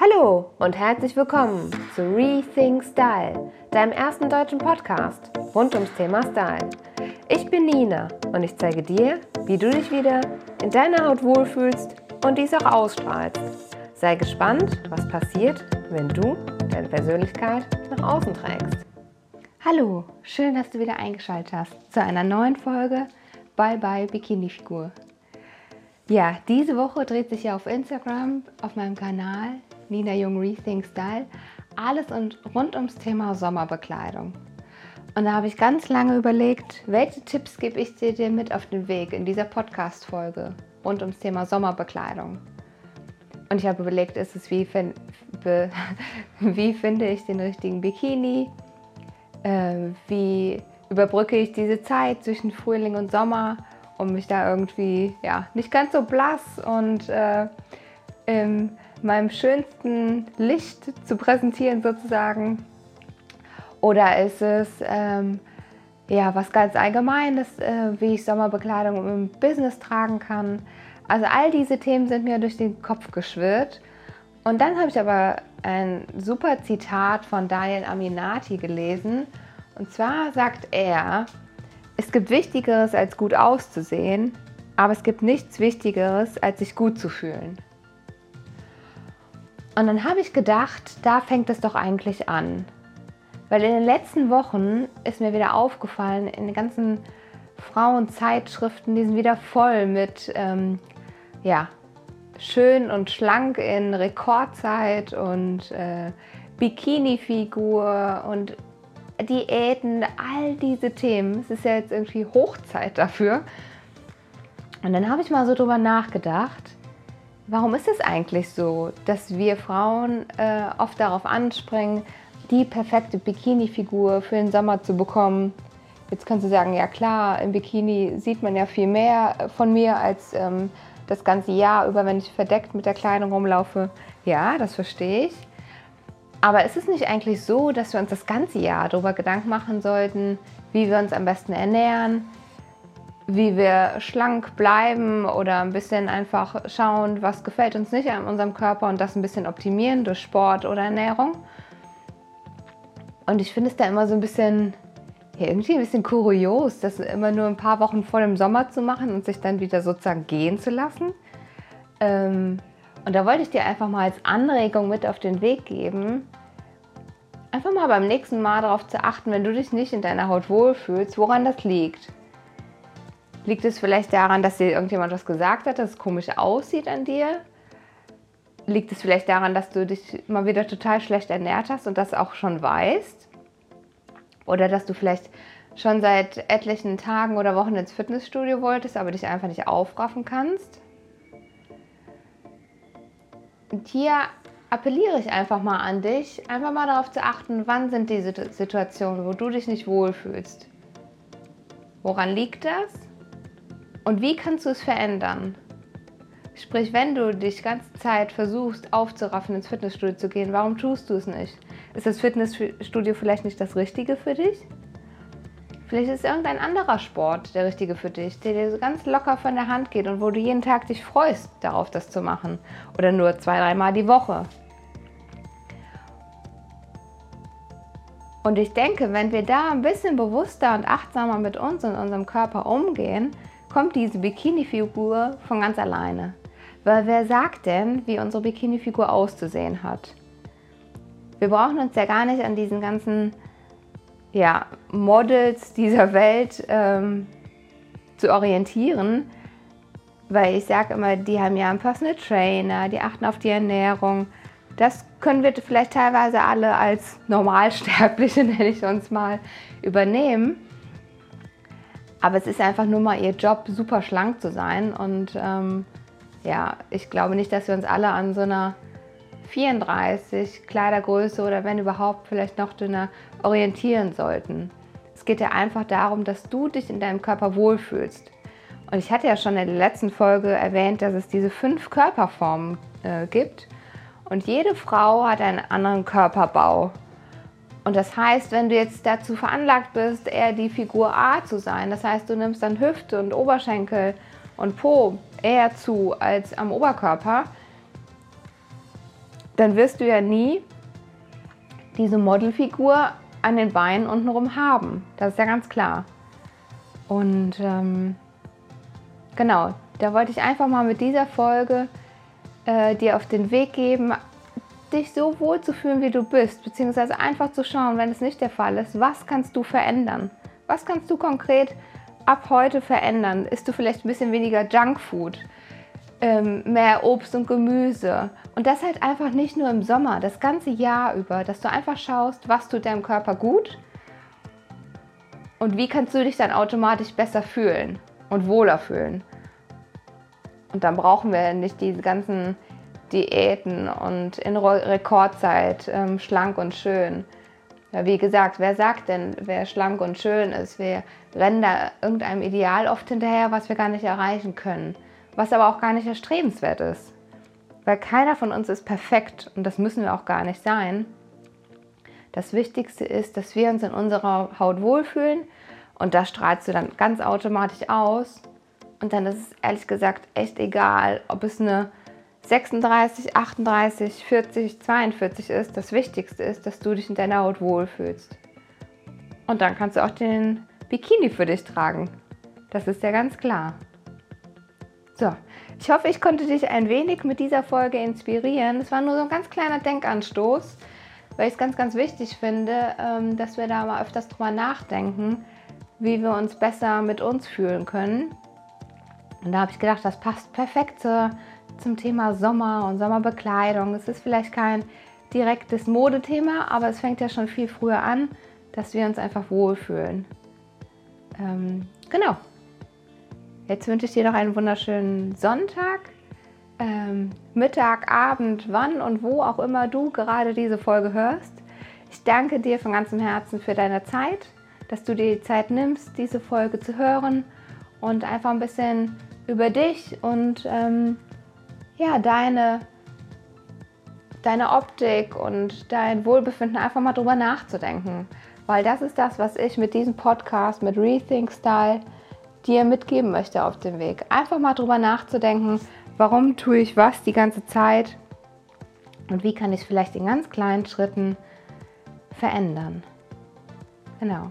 Hallo und herzlich willkommen zu Rethink Style, deinem ersten deutschen Podcast rund ums Thema Style. Ich bin Nina und ich zeige dir, wie du dich wieder in deiner Haut wohlfühlst und dies auch ausstrahlst. Sei gespannt, was passiert, wenn du deine Persönlichkeit nach außen trägst. Hallo, schön, dass du wieder eingeschaltet hast zu einer neuen Folge Bye Bye Bikini Figur. Ja, diese Woche dreht sich ja auf Instagram, auf meinem Kanal Nina Jung Rethink Style, alles und rund ums Thema Sommerbekleidung. Und da habe ich ganz lange überlegt, welche Tipps gebe ich dir mit auf den Weg in dieser Podcast-Folge rund ums Thema Sommerbekleidung. Und ich habe überlegt, ist es wie, wie finde ich den richtigen Bikini? Äh, wie überbrücke ich diese Zeit zwischen Frühling und Sommer, um mich da irgendwie ja, nicht ganz so blass und äh, im meinem schönsten Licht zu präsentieren sozusagen? Oder ist es ähm, ja was ganz Allgemeines, äh, wie ich Sommerbekleidung im Business tragen kann? Also all diese Themen sind mir durch den Kopf geschwirrt. Und dann habe ich aber ein super Zitat von Daniel Aminati gelesen. Und zwar sagt er, es gibt Wichtigeres als gut auszusehen, aber es gibt nichts Wichtigeres als sich gut zu fühlen. Und dann habe ich gedacht, da fängt es doch eigentlich an. Weil in den letzten Wochen ist mir wieder aufgefallen, in den ganzen Frauenzeitschriften, die sind wieder voll mit, ähm, ja, schön und schlank in Rekordzeit und äh, Bikini-Figur und Diäten, all diese Themen. Es ist ja jetzt irgendwie Hochzeit dafür. Und dann habe ich mal so drüber nachgedacht, Warum ist es eigentlich so, dass wir Frauen äh, oft darauf anspringen, die perfekte Bikini-Figur für den Sommer zu bekommen? Jetzt kannst du sagen, ja klar, im Bikini sieht man ja viel mehr von mir als ähm, das ganze Jahr über, wenn ich verdeckt mit der Kleidung rumlaufe. Ja, das verstehe ich. Aber ist es nicht eigentlich so, dass wir uns das ganze Jahr darüber Gedanken machen sollten, wie wir uns am besten ernähren, wie wir schlank bleiben oder ein bisschen einfach schauen, was gefällt uns nicht an unserem Körper und das ein bisschen optimieren durch Sport oder Ernährung. Und ich finde es da immer so ein bisschen, ja, irgendwie ein bisschen kurios, das immer nur ein paar Wochen vor dem Sommer zu machen und sich dann wieder sozusagen gehen zu lassen. Ähm, und da wollte ich dir einfach mal als Anregung mit auf den Weg geben, einfach mal beim nächsten Mal darauf zu achten, wenn du dich nicht in deiner Haut wohlfühlst, woran das liegt. Liegt es vielleicht daran, dass dir irgendjemand was gesagt hat, dass es komisch aussieht an dir? Liegt es vielleicht daran, dass du dich mal wieder total schlecht ernährt hast und das auch schon weißt? Oder dass du vielleicht schon seit etlichen Tagen oder Wochen ins Fitnessstudio wolltest, aber dich einfach nicht aufraffen kannst? Und hier appelliere ich einfach mal an dich, einfach mal darauf zu achten, wann sind diese Situationen, wo du dich nicht wohlfühlst. Woran liegt das? Und wie kannst du es verändern? Sprich, wenn du dich ganze Zeit versuchst aufzuraffen, ins Fitnessstudio zu gehen, warum tust du es nicht? Ist das Fitnessstudio vielleicht nicht das Richtige für dich? Vielleicht ist irgendein anderer Sport der richtige für dich, der dir so ganz locker von der Hand geht und wo du jeden Tag dich freust, darauf das zu machen. Oder nur zwei, dreimal die Woche. Und ich denke, wenn wir da ein bisschen bewusster und achtsamer mit uns und unserem Körper umgehen, kommt diese Bikini-Figur von ganz alleine. Weil wer sagt denn, wie unsere Bikini-Figur auszusehen hat? Wir brauchen uns ja gar nicht an diesen ganzen ja, Models dieser Welt ähm, zu orientieren, weil ich sage immer, die haben ja einen Personal Trainer, die achten auf die Ernährung. Das können wir vielleicht teilweise alle als Normalsterbliche, nenne ich uns mal, übernehmen. Aber es ist einfach nur mal ihr Job, super schlank zu sein. Und ähm, ja, ich glaube nicht, dass wir uns alle an so einer 34 Kleidergröße oder wenn überhaupt vielleicht noch dünner orientieren sollten. Es geht ja einfach darum, dass du dich in deinem Körper wohlfühlst. Und ich hatte ja schon in der letzten Folge erwähnt, dass es diese fünf Körperformen äh, gibt. Und jede Frau hat einen anderen Körperbau. Und das heißt, wenn du jetzt dazu veranlagt bist, eher die Figur A zu sein, das heißt, du nimmst dann Hüfte und Oberschenkel und Po eher zu als am Oberkörper, dann wirst du ja nie diese Modelfigur an den Beinen untenrum haben. Das ist ja ganz klar. Und ähm, genau, da wollte ich einfach mal mit dieser Folge äh, dir auf den Weg geben, dich so wohl zu fühlen, wie du bist, beziehungsweise einfach zu schauen, wenn es nicht der Fall ist, was kannst du verändern? Was kannst du konkret ab heute verändern? Isst du vielleicht ein bisschen weniger Junkfood? ähm, mehr Obst und Gemüse. Und das halt einfach nicht nur im Sommer, das ganze Jahr über, dass du einfach schaust, was tut deinem Körper gut und wie kannst du dich dann automatisch besser fühlen und wohler fühlen. Und dann brauchen wir nicht diese ganzen Diäten und in Rekordzeit ähm, schlank und schön. Ja, wie gesagt, wer sagt denn, wer schlank und schön ist? Wir rennen da irgendeinem Ideal oft hinterher, was wir gar nicht erreichen können was aber auch gar nicht erstrebenswert ist. Weil keiner von uns ist perfekt und das müssen wir auch gar nicht sein. Das Wichtigste ist, dass wir uns in unserer Haut wohlfühlen und das strahlst du dann ganz automatisch aus. Und dann ist es ehrlich gesagt echt egal, ob es eine 36, 38, 40, 42 ist. Das Wichtigste ist, dass du dich in deiner Haut wohlfühlst. Und dann kannst du auch den Bikini für dich tragen. Das ist ja ganz klar. So, ich hoffe, ich konnte dich ein wenig mit dieser Folge inspirieren. Es war nur so ein ganz kleiner Denkanstoß, weil ich es ganz, ganz wichtig finde, ähm, dass wir da mal öfters drüber nachdenken, wie wir uns besser mit uns fühlen können. Und da habe ich gedacht, das passt perfekt zur, zum Thema Sommer und Sommerbekleidung. Es ist vielleicht kein direktes Modethema, aber es fängt ja schon viel früher an, dass wir uns einfach wohlfühlen. Ähm, genau. Jetzt wünsche ich dir noch einen wunderschönen Sonntag, ähm, Mittag, Abend, wann und wo auch immer du gerade diese Folge hörst. Ich danke dir von ganzem Herzen für deine Zeit, dass du dir die Zeit nimmst, diese Folge zu hören und einfach ein bisschen über dich und ähm, ja, deine, deine Optik und dein Wohlbefinden einfach mal drüber nachzudenken. Weil das ist das, was ich mit diesem Podcast, mit Rethink Style, dir mitgeben möchte auf dem Weg. Einfach mal drüber nachzudenken, warum tue ich was die ganze Zeit und wie kann ich vielleicht in ganz kleinen Schritten verändern. Genau.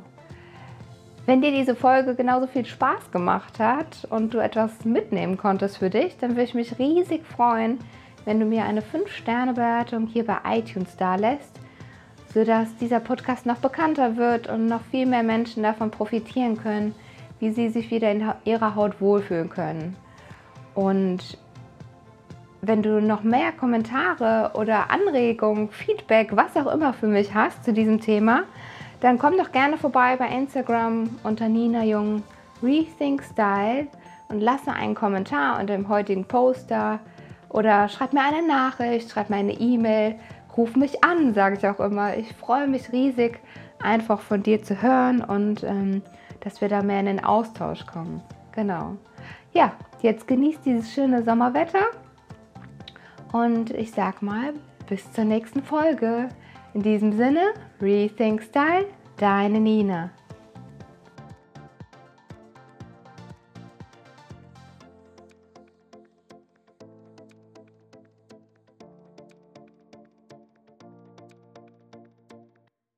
Wenn dir diese Folge genauso viel Spaß gemacht hat und du etwas mitnehmen konntest für dich, dann würde ich mich riesig freuen, wenn du mir eine 5-Sterne-Bewertung hier bei iTunes da lässt, sodass dieser Podcast noch bekannter wird und noch viel mehr Menschen davon profitieren können, wie sie sich wieder in ihrer Haut wohlfühlen können. Und wenn du noch mehr Kommentare oder Anregungen, Feedback, was auch immer für mich hast zu diesem Thema, dann komm doch gerne vorbei bei Instagram unter Nina Jung Rethink Style und lasse einen Kommentar unter dem heutigen Poster oder schreib mir eine Nachricht, schreib mir eine E-Mail, ruf mich an, sage ich auch immer. Ich freue mich riesig, einfach von dir zu hören und ähm, dass wir da mehr in den Austausch kommen. Genau. Ja, jetzt genießt dieses schöne Sommerwetter und ich sag mal, bis zur nächsten Folge. In diesem Sinne, Rethink Style, deine Nina.